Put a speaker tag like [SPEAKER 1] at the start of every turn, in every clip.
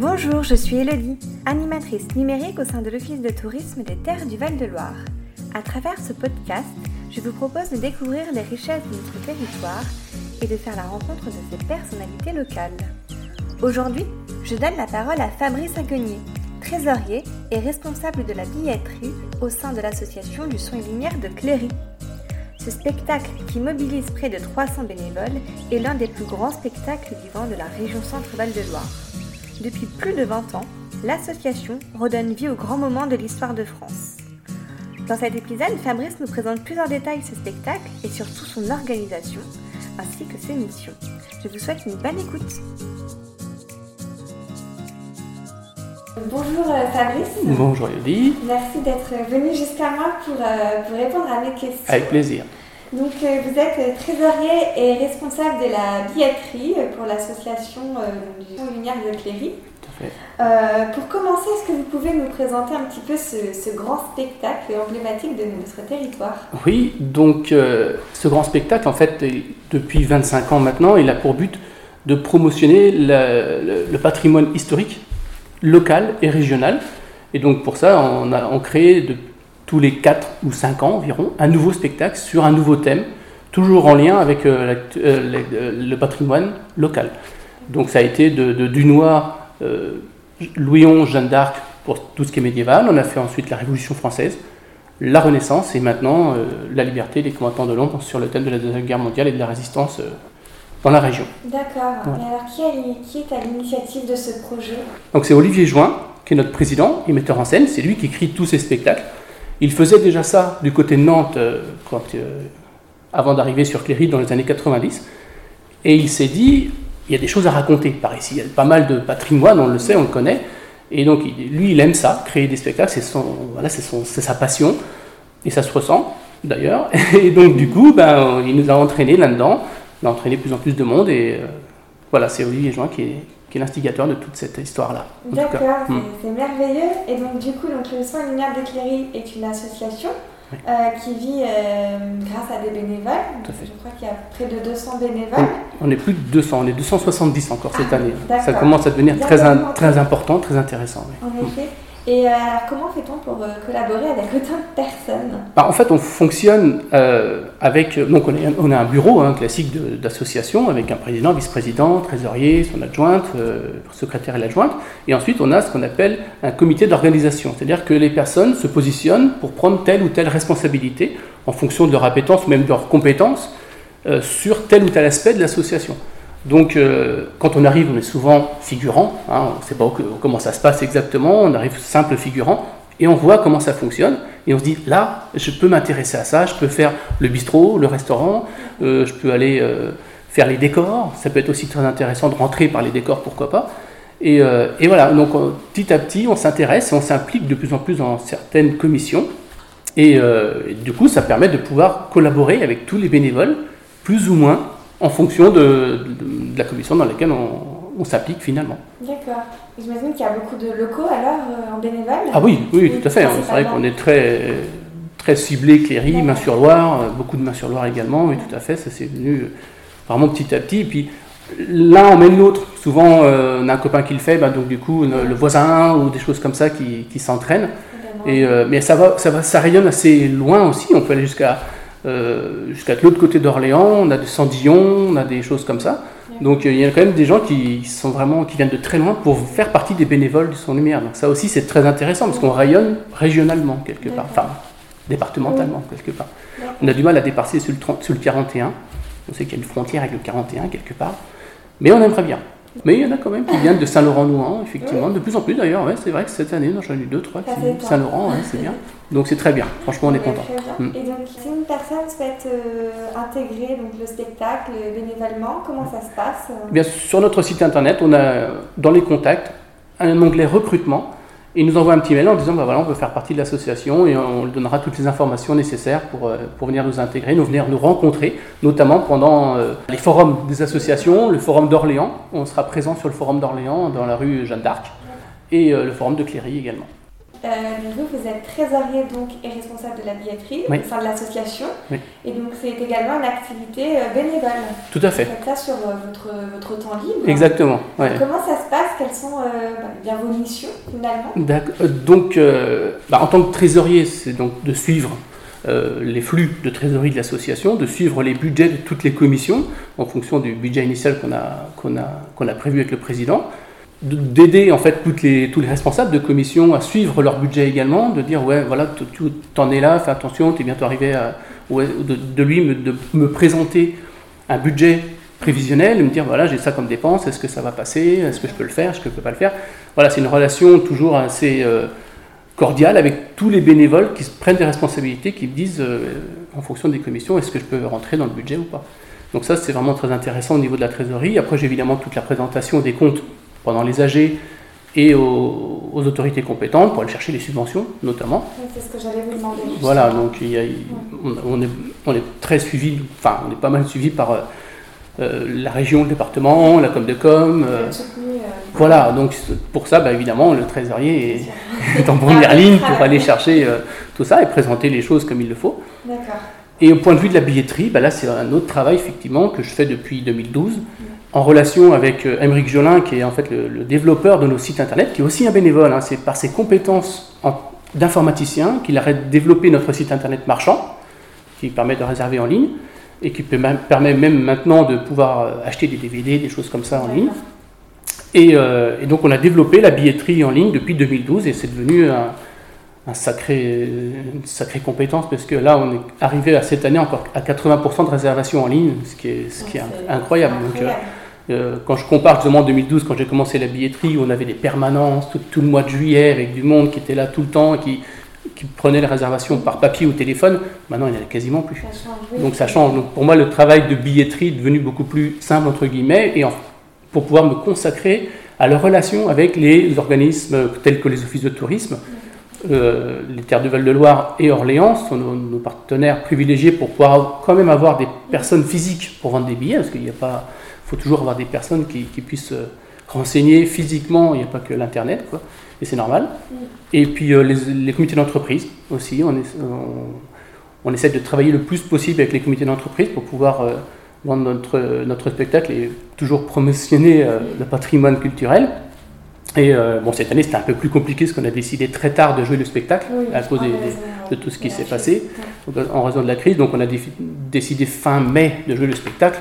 [SPEAKER 1] Bonjour, je suis Elodie, animatrice numérique au sein de l'Office de tourisme des Terres du Val-de-Loire. À travers ce podcast, je vous propose de découvrir les richesses de notre territoire et de faire la rencontre de ces personnalités locales. Aujourd'hui, je donne la parole à Fabrice Aguenier, trésorier et responsable de la billetterie au sein de l'association du son et lumière de Cléry. Ce spectacle, qui mobilise près de 300 bénévoles, est l'un des plus grands spectacles vivants de la région Centre-Val de Loire. Depuis plus de 20 ans, l'association redonne vie aux grands moments de l'histoire de France. Dans cet épisode, Fabrice nous présente plusieurs détails de ce spectacle et surtout son organisation, ainsi que ses missions. Je vous souhaite une bonne écoute. Bonjour euh, Fabrice.
[SPEAKER 2] Bonjour Yodi.
[SPEAKER 1] Merci d'être venu jusqu'à moi pour, euh, pour, répondre à mes questions.
[SPEAKER 2] Avec plaisir.
[SPEAKER 1] Donc euh, vous êtes trésorier et responsable de la billetterie pour l'association du Son Lumière de Cléry.
[SPEAKER 2] Tout à fait.
[SPEAKER 1] pour commencer, est-ce que vous pouvez nous présenter un petit peu ce, ce grand spectacle emblématique de notre territoire?
[SPEAKER 2] Oui, donc ce grand spectacle, en fait, depuis 25 ans maintenant, il a pour but de promotionner le, le patrimoine historique local et régional. Et donc pour ça, on a on crée de, tous les 4 ou 5 ans environ un nouveau spectacle sur un nouveau thème, toujours en lien avec euh, euh, le, patrimoine local. Donc ça a été de, de Dunois, euh, Louis XI, Jeanne d'Arc pour tout ce qui est médiéval. On a fait ensuite la Révolution française, la Renaissance et maintenant la liberté des combattants de l'ombre sur le thème de la Deuxième Guerre mondiale et de la résistance dans la région.
[SPEAKER 1] D'accord. Et alors, qui, est à l'initiative de ce projet?
[SPEAKER 2] Donc, c'est Olivier Join, qui est notre président et metteur en scène. C'est lui qui écrit tous ces spectacles. Il faisait déjà ça du côté de Nantes euh, euh, avant d'arriver sur Cléry dans les années 90. Et il s'est dit, il y a des choses à raconter par ici. Il y a pas mal de patrimoine, on le sait, on le connaît. Et donc, lui, il aime ça, créer des spectacles, c'est voilà, sa passion. Et ça se ressent, d'ailleurs. Et donc, du coup, ben, il nous a entraînés là-dedans on a entraîné de plus en plus de monde et euh, voilà, c'est Olivier Join qui est, qui est l'instigateur de toute cette histoire-là.
[SPEAKER 1] D'accord, hmm. c'est merveilleux. Et donc du coup, donc, le Soin Lumière d'Éclairie est une association euh, qui vit euh, grâce à des bénévoles. Tout à fait. Je crois qu'il y a près de 200 bénévoles.
[SPEAKER 2] On est plus de 200, on est 270 encore cette ah, année. Ça commence à devenir très, très important, très intéressant.
[SPEAKER 1] En effet. Et euh, alors, comment fait-on pour euh, collaborer avec autant de personnes?
[SPEAKER 2] Bah, En fait, on fonctionne euh, avec. Donc, on, a un bureau hein, classique d'association avec un président, vice-président, trésorier, son adjointe, secrétaire et l'adjointe. Et ensuite, on a ce qu'on appelle un comité d'organisation. C'est-à-dire que les personnes se positionnent pour prendre telle ou telle responsabilité en fonction de leur appétence ou même de leurs compétences sur tel ou tel aspect de l'association. Donc, euh, quand on arrive, on est souvent figurant, hein, on ne sait pas comment ça se passe exactement, on arrive simple figurant, et on voit comment ça fonctionne, et on se dit, là, je peux m'intéresser à ça, je peux faire le bistrot, le restaurant, euh, je peux aller euh, faire les décors, ça peut être aussi très intéressant de rentrer par les décors, pourquoi pas. Et, voilà, donc petit à petit, on s'intéresse et on s'implique de plus en plus dans certaines commissions, et du coup, ça permet de pouvoir collaborer avec tous les bénévoles, plus ou moins, en fonction de, la commission dans laquelle on, s'applique finalement.
[SPEAKER 1] D'accord. J'imagine qu'il y a beaucoup de locaux alors euh, en bénévole
[SPEAKER 2] Ah oui, oui, tout à fait. C'est vrai qu'on est très, très ciblé Cléry, Main sur Loire, euh, beaucoup de Main sur Loire également, oui, tout à fait. Ça s'est venu euh, vraiment petit à petit. Et puis l'un emmène l'autre. Souvent, on a un copain qui le fait, bah, donc du coup, le, voisin ou des choses comme ça qui, qui s'entraînent. Et, mais ça va, ça va, ça rayonne assez loin aussi. On peut aller jusqu'à jusqu'à l'autre côté d'Orléans, on a des Sandillon, on a des choses comme ça. Donc euh, il y a quand même des gens qui sont vraiment qui viennent de très loin pour faire partie des bénévoles du son lumière. Donc ça aussi c'est très intéressant parce qu'on rayonne régionalement quelque part, enfin départementalement quelque part. On a du mal à dépasser sur le, sur le 41. On sait qu'il y a une frontière avec le 41 quelque part, mais on aimerait bien. Mais il y en a quand même qui viennent de Saint-Laurent-Nouan, effectivement, de plus en plus d'ailleurs. Ouais, c'est vrai que cette année, j'en ai eu deux, trois qui de Saint-Laurent, c'est bien. Donc c'est très bien, franchement, on est content.
[SPEAKER 1] Mm. Et donc, si une personne souhaite euh, intégrer donc, le spectacle bénévolement, comment ça se passe
[SPEAKER 2] eh bien, Sur notre site internet, on a dans les contacts un onglet recrutement il nous envoie un petit mail en disant bah voilà, on veut faire partie de l'association et on lui donnera toutes les informations nécessaires pour, euh, pour venir nous intégrer, nous venir nous rencontrer, notamment pendant euh, les forums des associations, le forum d'Orléans. On sera présent sur le forum d'Orléans dans la rue Jeanne d'Arc et euh, le forum de Cléry également.
[SPEAKER 1] Euh, vous, vous êtes trésorier donc, et responsable de la billetterie au sein de l'association. Et donc, c'est également une activité euh, bénévole.
[SPEAKER 2] Tout à fait.
[SPEAKER 1] Vous faites ça sur euh, votre, votre temps libre.
[SPEAKER 2] Exactement.
[SPEAKER 1] Comment ça se passe? Quelles sont bah, bien vos missions finalement?
[SPEAKER 2] Donc, bah, en tant que trésorier, c'est donc de suivre les flux de trésorerie de l'association, de suivre les budgets de toutes les commissions en fonction du budget initial qu'on a, qu'on a, qu'on a prévu avec le président d'aider en fait toutes les, tous les responsables de commission à suivre leur budget également, de dire ouais voilà tu en es là, fais attention, tu es bientôt arrivé à de, lui me, de me présenter un budget prévisionnel, et me dire voilà j'ai ça comme dépense, est-ce que ça va passer, est-ce que je peux le faire, est-ce que je peux pas le faire? Voilà c'est une relation toujours assez euh, cordiale avec tous les bénévoles qui prennent des responsabilités, qui me disent euh, en fonction des commissions est-ce que je peux rentrer dans le budget ou pas? Donc ça c'est vraiment très intéressant au niveau de la trésorerie. Après j'ai évidemment toute la présentation des comptes pendant les AG et aux, autorités compétentes pour aller chercher les subventions, notamment.
[SPEAKER 1] c'est ce que j'allais vous demander.
[SPEAKER 2] Voilà, donc il y a, on, est, on, est, très suivi, enfin on est pas mal suivi par euh, euh, la région, le département, la Comdecom. Euh, voilà, donc pour ça, bah, évidemment, le trésorier est, en première ligne pour aller chercher tout ça et présenter les choses comme il le faut.
[SPEAKER 1] D'accord.
[SPEAKER 2] Et au point de vue de la billetterie, bah, là c'est un autre travail effectivement que je fais depuis 2012 en relation avec Émeric euh, Jolin, qui est en fait le, développeur de nos sites internet, qui est aussi un bénévole. Hein. C'est par ses compétences d'informaticien qu'il a développé notre site internet marchand, qui permet de réserver en ligne et qui permet même maintenant de pouvoir euh, acheter des DVD, des choses comme ça en ligne. Euh, et, donc on a développé la billetterie en ligne depuis 2012 et c'est devenu un, sacré, une sacrée compétence parce que là on est arrivé à cette année encore à 80% de réservation en ligne, ce qui est, ce qui est, incroyable. Euh, quand je compare justement 2012, quand j'ai commencé la billetterie, où on avait des permanences tout, le mois de juillet avec du monde qui était là tout le temps, qui, qui prenait les réservations par papier ou téléphone, maintenant il n'y en a quasiment plus. Donc ça change. Donc pour moi, le travail de billetterie est devenu beaucoup plus simple, entre guillemets, et pour pouvoir me consacrer à la relation avec les organismes tels que les offices de tourisme. Euh, les Terres du Val-de-Loire et Orléans sont nos, nos, partenaires privilégiés pour pouvoir quand même avoir des personnes physiques pour vendre des billets, parce qu'il n'y a pas faut toujours avoir des personnes qui, puissent euh, renseigner physiquement, il n'y a pas que l'Internet, quoi, et c'est normal. Mm. Et puis euh, les, comités d'entreprise aussi, on, on, essaie de travailler le plus possible avec les comités d'entreprise pour pouvoir euh, vendre notre, notre spectacle et toujours promotionner le patrimoine culturel. Et bon, cette année, c'était un peu plus compliqué parce qu'on a décidé très tard de jouer le spectacle à cause de tout ce qui s'est passé, en raison de la crise. Donc, on a décidé fin mai de jouer le spectacle.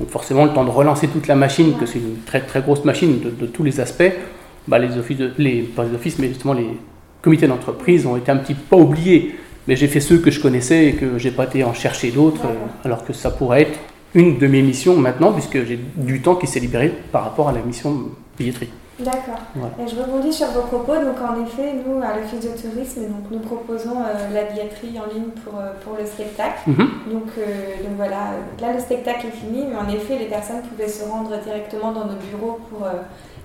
[SPEAKER 2] Donc forcément, le temps de relancer toute la machine, que c'est une très très grosse machine de, tous les aspects, bah, les offices, les, pas les offices, mais justement les comités d'entreprise ont été un petit peu pas oubliés. Mais j'ai fait ceux que je connaissais et que j'ai pas été en chercher d'autres, alors que ça pourrait être une de mes missions maintenant, puisque j'ai du temps qui s'est libéré par rapport à la mission billetterie.
[SPEAKER 1] D'accord. Je rebondis sur vos propos. Donc, en effet, nous, à l'Office de tourisme, donc, nous proposons euh, la billetterie en ligne pour, euh, pour le spectacle. Mhm. donc, euh, donc, voilà, là, le spectacle est fini, mais en effet, les personnes pouvaient se rendre directement dans nos bureaux pour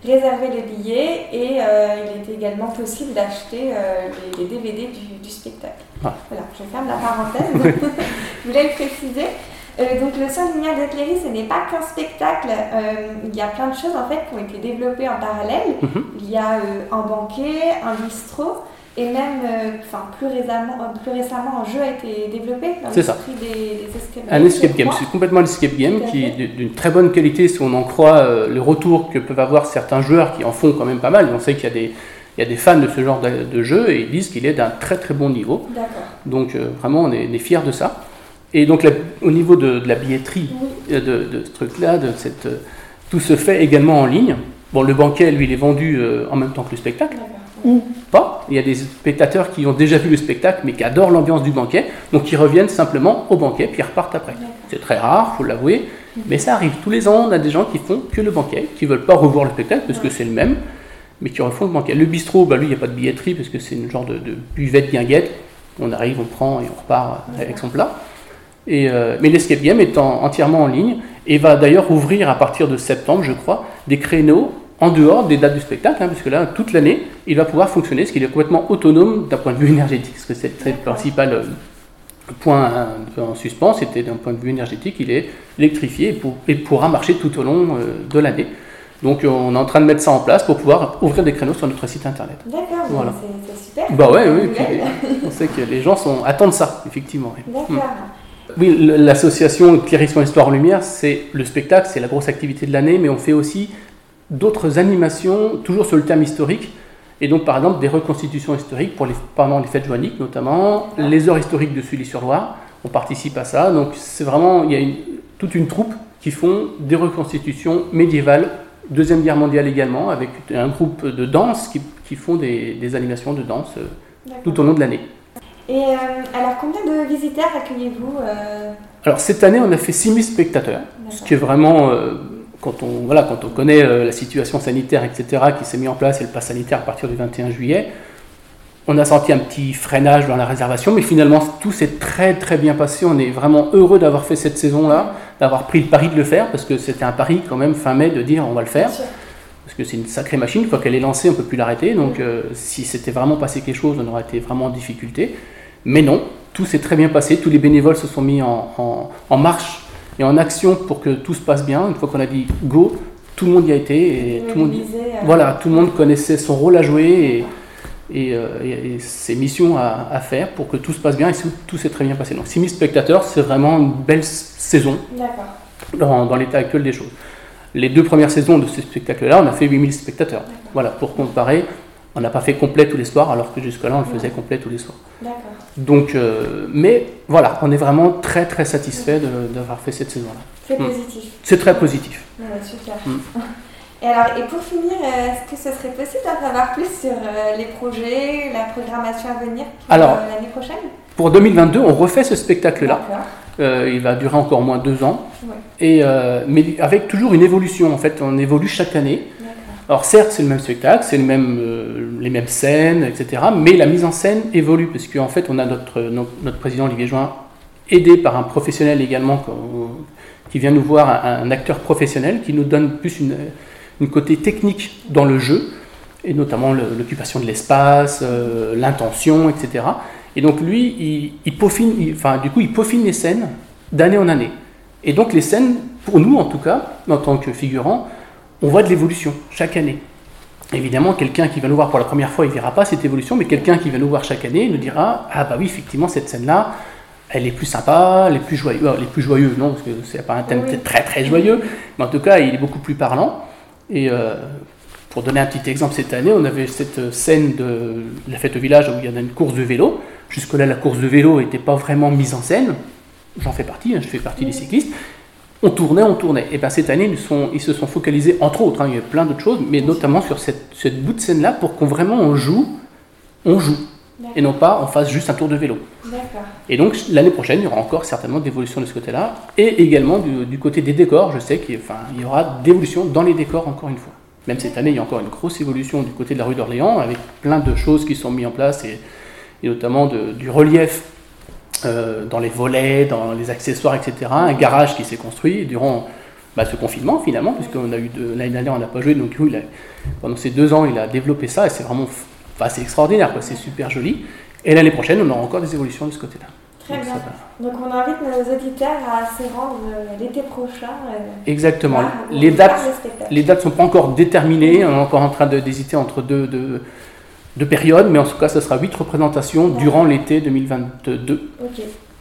[SPEAKER 1] réserver les billets et il était également possible d'acheter les, DVD du, spectacle. Voilà, je ferme la parenthèse. je voulais le préciser. Euh, donc le son lumière d'éclairie, ce n'est pas qu'un spectacle. Euh, il y a plein de choses en fait qui ont été développées en parallèle. Mhm. Il y a euh, un banquet, un bistrot, et même, enfin plus récemment, plus récemment, un jeu a été développé
[SPEAKER 2] dans l'esprit des, des escape games. Un escape game, c'est complètement un escape game qui est d'une très bonne qualité si on en croit le retour que peuvent avoir certains joueurs qui en font quand même pas mal. On sait qu'il y a des il y a des fans de ce genre de, jeu et ils disent qu'il est d'un très très bon niveau. Donc vraiment, on est, on est fiers de ça. Et donc, au niveau de, la billetterie euh, de, ce truc-là, de cette, euh, tout se fait également en ligne. Bon, le banquet, lui, il est vendu euh, en même temps que le spectacle. Ou pas. Il y a des spectateurs qui ont déjà vu le spectacle, mais qui adorent l'ambiance du banquet, donc ils reviennent simplement au banquet, puis ils repartent après. C'est très rare, faut l'avouer, mais ça arrive. Tous les ans, on a des gens qui font que le banquet, qui ne veulent pas revoir le spectacle, parce que c'est le même, mais qui refont le banquet. Le bistrot, bah, lui, il n'y a pas de billetterie, parce que c'est une genre de, de buvette guinguette. On arrive, on prend et on repart avec son plat. Euh, mais l'escape game est entièrement en ligne et va d'ailleurs ouvrir à partir de septembre, je crois, des créneaux en dehors des dates du spectacle, hein, puisque là, toute l'année, il va pouvoir fonctionner, ce qui est complètement autonome d'un point de vue énergétique, parce que c'est le principal euh, point en suspens, c'était d'un point de vue énergétique, il est électrifié et, pourra marcher tout au long euh, de l'année. Donc on est en train de mettre ça en place pour pouvoir ouvrir des créneaux sur notre site internet.
[SPEAKER 1] D'accord, voilà. c'est super.
[SPEAKER 2] Bah ouais, oui, puis on sait que les gens sont, attendent ça, effectivement.
[SPEAKER 1] D'accord.
[SPEAKER 2] Mm. Oui, l'association Clérisson Histoire en Lumière, c'est le spectacle, c'est la grosse activité de l'année, mais on fait aussi d'autres animations, toujours sur le thème historique. Et donc, par exemple, des reconstitutions historiques pour les, pendant les fêtes joanniques, notamment, les heures historiques de Sully-sur-Loire. On participe à ça. Donc, c'est vraiment, il y a une- toute une troupe qui font des reconstitutions médiévales, Deuxième Guerre mondiale également, avec un groupe de danse qui, qui font des, des animations de danse euh, tout au long de l'année.
[SPEAKER 1] Et euh, alors, combien de visiteurs accueillez-vous euh,
[SPEAKER 2] Alors, cette année, on a fait 6000 spectateurs. Ce qui est vraiment, euh, quand, on, voilà, quand on connaît la situation sanitaire, etc., qui s'est mis en place et le pass sanitaire à partir du 21 juillet, on a senti un petit freinage dans la réservation, mais finalement tout s'est très très bien passé. On est vraiment heureux d'avoir fait cette saison-là, d'avoir pris le pari de le faire, parce que c'était un pari quand même fin mai de dire on va le faire, parce que c'est une sacrée machine, une fois qu'elle est lancée, on ne peut plus l'arrêter. Donc euh, si c'était vraiment passé quelque chose, on aurait été vraiment en difficulté. Mais non, tout s'est très bien passé, tous les bénévoles se sont mis en, en- en marche et en action pour que tout se passe bien. Une fois qu'on a dit go, tout le monde y a été et tout le monde,
[SPEAKER 1] euh,
[SPEAKER 2] voilà, tout le monde connaissait son rôle à jouer et, et, euh, et- et ses missions à, à faire pour que tout se passe bien et tout, s'est très bien passé. Donc 6000 spectateurs, c'est vraiment une belle saison dans, dans l'état actuel des choses. Les deux premières saisons de ce spectacle-là, on a fait 8000 spectateurs. Voilà, pour comparer, on n'a pas fait complet tous les soirs, alors que jusque-là, on le faisait complet tous les soirs.
[SPEAKER 1] D'accord.
[SPEAKER 2] Donc, euh, mais voilà, on est vraiment très très satisfait d'avoir fait cette saison-là.
[SPEAKER 1] C'est
[SPEAKER 2] Mm.
[SPEAKER 1] positif.
[SPEAKER 2] C'est très positif.
[SPEAKER 1] Ouais, super.
[SPEAKER 2] Mm.
[SPEAKER 1] Et alors, et pour finir, est-ce que ce serait possible d'en savoir plus sur euh, les projets, la programmation à venir pour euh, l'année prochaine?
[SPEAKER 2] Pour 2022, on refait ce spectacle-là. Euh, il va durer encore moins deux ans.
[SPEAKER 1] Ouais.
[SPEAKER 2] Et, mais avec toujours une évolution, en fait, on évolue chaque année. Alors certes, c'est le même spectacle, c'est euh, les mêmes scènes, etc. Mais la mise en scène évolue, parce qu'en fait, on a notre, notre, président Olivier Join, aidé par un professionnel également, qui vient nous voir, un, acteur professionnel, qui nous donne plus une, côté technique dans le jeu, et notamment l'occupation de l'espace, euh, l'intention, etc. Et donc lui, il, il peaufine, il- enfin du coup, il peaufine les scènes d'année en année. Et donc les scènes, pour nous en tout cas, en tant que figurants, on voit de l'évolution chaque année. Évidemment, quelqu'un qui va nous voir pour la première fois, il ne verra pas cette évolution, mais quelqu'un qui va nous voir chaque année nous dira Ah, bah oui, effectivement, cette scène-là, elle est plus sympa, elle est plus joyeuse. Elle est plus joyeuse, non, parce que c'est pas un thème
[SPEAKER 1] Oui.
[SPEAKER 2] très très joyeux, mais en tout cas, il est beaucoup plus parlant. Et euh, pour donner un petit exemple, cette année, on avait cette scène de la fête au village où il y en a une course de vélo. Jusque-là, la course de vélo n'était pas vraiment mise en scène. J'en fais partie, hein, je fais partie des cyclistes. On tournait, on tournait. Et bien cette année, ils, sont- ils se sont focalisés, entre autres, hein, il y a plein d'autres choses, mais notamment sur cette, cette bout de scène-là pour qu'on vraiment on joue, on joue, et non pas on fasse juste un tour de vélo. Et donc l'année prochaine, il y aura encore certainement d'évolution de ce côté-là, et également du, du côté des décors, je sais qu'il enfin, y aura d'évolution dans les décors encore une fois. Même cette année, il y a encore une grosse évolution du côté de la rue d'Orléans, avec plein de choses qui sont mises en place, et, et notamment de- du relief euh, dans les volets, dans les accessoires, etc. Un garage qui s'est construit durant bah, ce confinement finalement, puisqu'on a eu l'année dernière on n'a pas joué, donc il a- pendant ces deux ans il a développé ça et c'est vraiment, enfin, c'est extraordinaire, c'est super joli. Et l'année prochaine on aura encore des évolutions de ce côté-là.
[SPEAKER 1] Très
[SPEAKER 2] Donc,
[SPEAKER 1] bien.
[SPEAKER 2] va.
[SPEAKER 1] Donc, on invite nos auditeurs à se rendre euh, l'été prochain. euh,
[SPEAKER 2] Exactement. Les dates, les dates sont pas encore déterminées, on est encore en train d'hésiter entre deux, deux, deux périodes, mais en tout cas ce sera huit représentations durant l'été 2022.
[SPEAKER 1] Ok.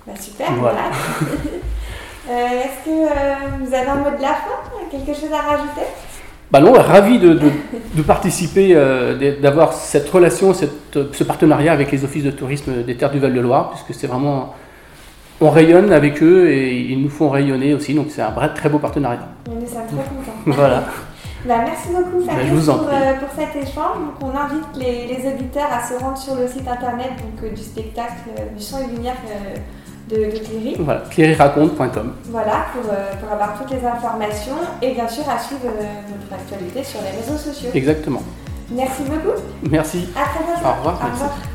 [SPEAKER 1] Bah, super.
[SPEAKER 2] Voilà.
[SPEAKER 1] voilà. Euh, Est-ce que euh, vous avez un mot de la fin? Quelque chose à rajouter?
[SPEAKER 2] Bah non, ravi de, de- de participer, euh, d'avoir cette relation, cette- ce partenariat avec les offices de tourisme des terres du Val-de-Loire, puisque c'est vraiment. On rayonne avec eux et ils nous font rayonner aussi, donc c'est un vrai, très beau partenariat.
[SPEAKER 1] On est très contents.
[SPEAKER 2] Voilà.
[SPEAKER 1] Bah, merci beaucoup
[SPEAKER 2] Bah,
[SPEAKER 1] Fabrice pour, euh, pour cet échange. Donc, on invite les, les auditeurs à se rendre sur le site internet donc, euh, du spectacle euh, du son et lumière de, de Cléry.
[SPEAKER 2] Voilà, clériraconte.com.
[SPEAKER 1] Voilà, pour, pour avoir toutes les informations et bien sûr à suivre votre actualité sur les réseaux sociaux.
[SPEAKER 2] Exactement.
[SPEAKER 1] Merci beaucoup.
[SPEAKER 2] Merci.
[SPEAKER 1] À très bientôt.
[SPEAKER 2] Au revoir,
[SPEAKER 1] Au
[SPEAKER 2] merci.
[SPEAKER 1] revoir.